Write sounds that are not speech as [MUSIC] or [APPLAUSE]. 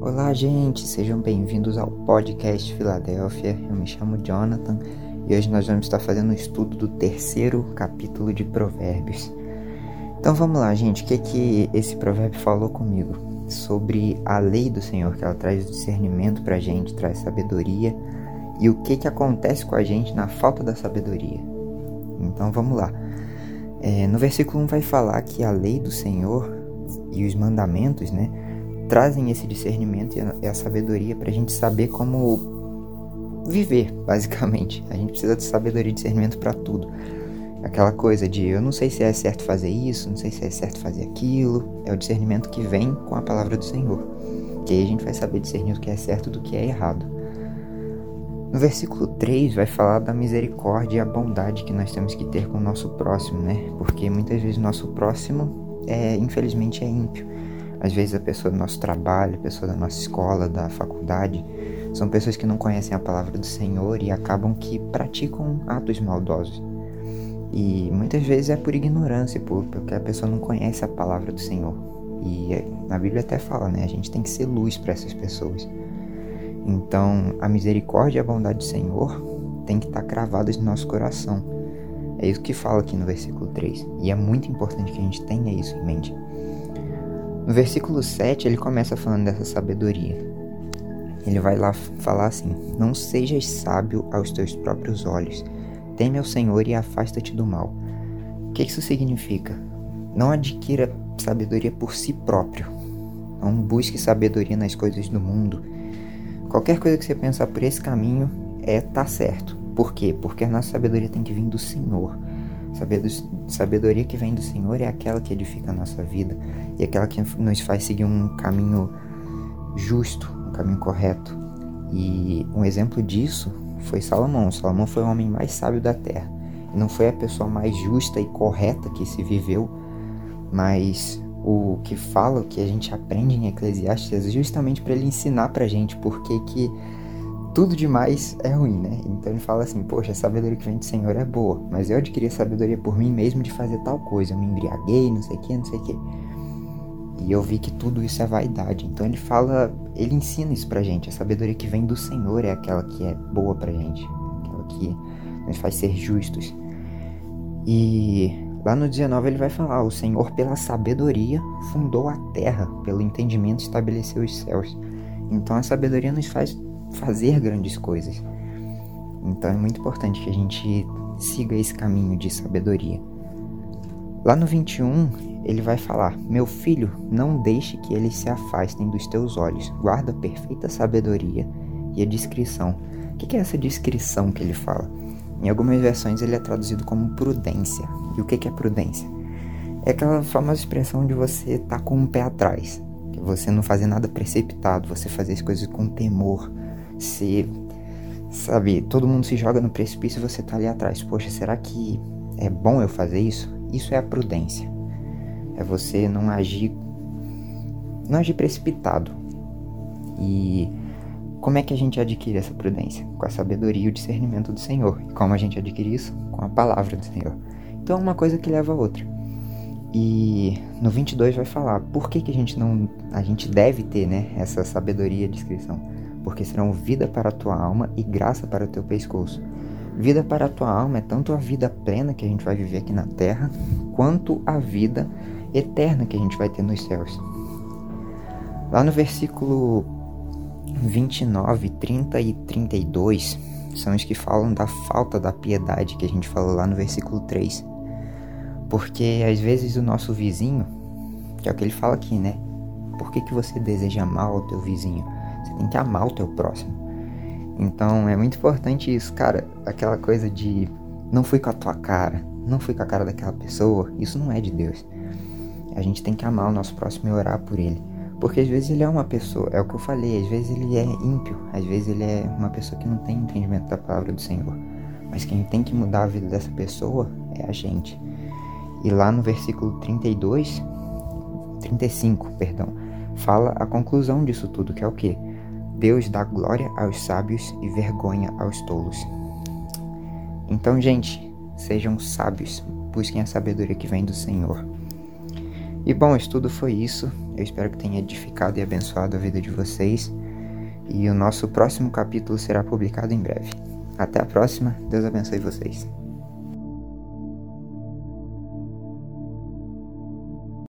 Olá, gente, sejam bem-vindos ao podcast Filadélfia. Eu me chamo Jonathan e hoje nós vamos estar fazendo um estudo do terceiro capítulo de Provérbios. Então vamos lá, gente, o que que esse provérbio falou comigo? Sobre a lei do Senhor, que ela traz discernimento pra gente, traz sabedoria, e o que que acontece com a gente na falta da sabedoria. Então vamos lá. É, no versículo 1 vai falar que a lei do Senhor e os mandamentos, né? Trazem esse discernimento e a, sabedoria para a gente saber como viver, [LAUGHS] basicamente. A gente precisa de sabedoria e discernimento para tudo. Aquela coisa de eu não sei se é certo fazer isso, não sei se é certo fazer aquilo. É o discernimento que vem com a palavra do Senhor. Que aí a gente vai saber discernir o que é certo do que é errado. No versículo 3 vai falar da misericórdia e a bondade que nós temos que ter com o nosso próximo, né? Porque muitas vezes o nosso próximo, é, infelizmente, é ímpio. Às vezes a pessoa do nosso trabalho, a pessoa da nossa escola, da faculdade, são pessoas que não conhecem a palavra do Senhor e acabam que praticam atos maldosos. E muitas vezes é por ignorância, porque a pessoa não conhece a palavra do Senhor. E na Bíblia até fala, né? A gente tem que ser luz para essas pessoas. Então, a misericórdia e a bondade do Senhor tem que estar tá cravadas no nosso coração. É isso que fala aqui no versículo 3. E é muito importante que a gente tenha isso em mente. No versículo 7, ele começa falando dessa sabedoria. Ele vai lá falar assim: Não sejas sábio aos teus próprios olhos, teme ao Senhor e afasta-te do mal. O que isso significa? Não adquira sabedoria por si próprio. Não busque sabedoria nas coisas do mundo. Qualquer coisa que você pensar por esse caminho é tá certo. Por quê? Porque a nossa sabedoria tem que vir do Senhor. Sabedoria que vem do Senhor é aquela que edifica a nossa vida e aquela que nos faz seguir um caminho justo, um caminho correto. E um exemplo disso foi Salomão. Salomão foi o homem mais sábio da terra. Não foi a pessoa mais justa e correta que se viveu, mas o que fala, o que a gente aprende em Eclesiastes é justamente para ele ensinar pra gente porque que tudo demais é ruim, né? Então ele fala assim: Poxa, a sabedoria que vem do Senhor é boa, mas eu adquiri a sabedoria por mim mesmo de fazer tal coisa. Eu me embriaguei, não sei o que, não sei o que. E eu vi que tudo isso é vaidade. Então ele fala, ele ensina isso pra gente. A sabedoria que vem do Senhor é aquela que é boa pra gente, aquela que nos faz ser justos. E lá no 19 ele vai falar: O Senhor, pela sabedoria, fundou a terra, pelo entendimento, estabeleceu os céus. Então a sabedoria nos faz fazer grandes coisas. Então é muito importante que a gente siga esse caminho de sabedoria. Lá no 21, ele vai falar: Meu filho, não deixe que eles se afastem dos teus olhos, guarda perfeita sabedoria e a discrição. O que é essa discrição que ele fala? Em algumas versões ele é traduzido como prudência. E o que é prudência? É aquela famosa expressão de você estar tá com o um pé atrás, que você não fazer nada precipitado, você fazer as coisas com temor, se, sabe, todo mundo se joga no precipício e você tá ali atrás. Poxa, será que é bom eu fazer isso? Isso é a prudência. É você não agir não agir precipitado. E como é que a gente adquire essa prudência? Com a sabedoria e o discernimento do Senhor. E como a gente adquire isso? Com a palavra do Senhor. Então é uma coisa que leva a outra. E no 22 vai falar por que, que a gente não a gente deve ter, né, essa sabedoria e discrição porque serão vida para a tua alma e graça para o teu pescoço. Vida para a tua alma é tanto a vida plena que a gente vai viver aqui na terra, quanto a vida eterna que a gente vai ter nos céus. Lá no versículo 29, 30 e 32 são os que falam da falta da piedade que a gente falou lá no versículo 3. Porque às vezes o nosso vizinho, que é o que ele fala aqui, né? Por que, que você deseja mal ao teu vizinho? Você tem que amar o teu próximo. Então é muito importante isso, cara. Aquela coisa de não fui com a tua cara, não fui com a cara daquela pessoa. Isso não é de Deus. A gente tem que amar o nosso próximo e orar por ele. Porque às vezes ele é uma pessoa, é o que eu falei, às vezes ele é ímpio, às vezes ele é uma pessoa que não tem entendimento da palavra do Senhor. Mas quem tem que mudar a vida dessa pessoa é a gente. E lá no versículo 32, 35, perdão, fala a conclusão disso tudo, que é o que? Deus dá glória aos sábios e vergonha aos tolos. Então, gente, sejam sábios, busquem a sabedoria que vem do Senhor. E bom, o estudo foi isso. Eu espero que tenha edificado e abençoado a vida de vocês. E o nosso próximo capítulo será publicado em breve. Até a próxima. Deus abençoe vocês.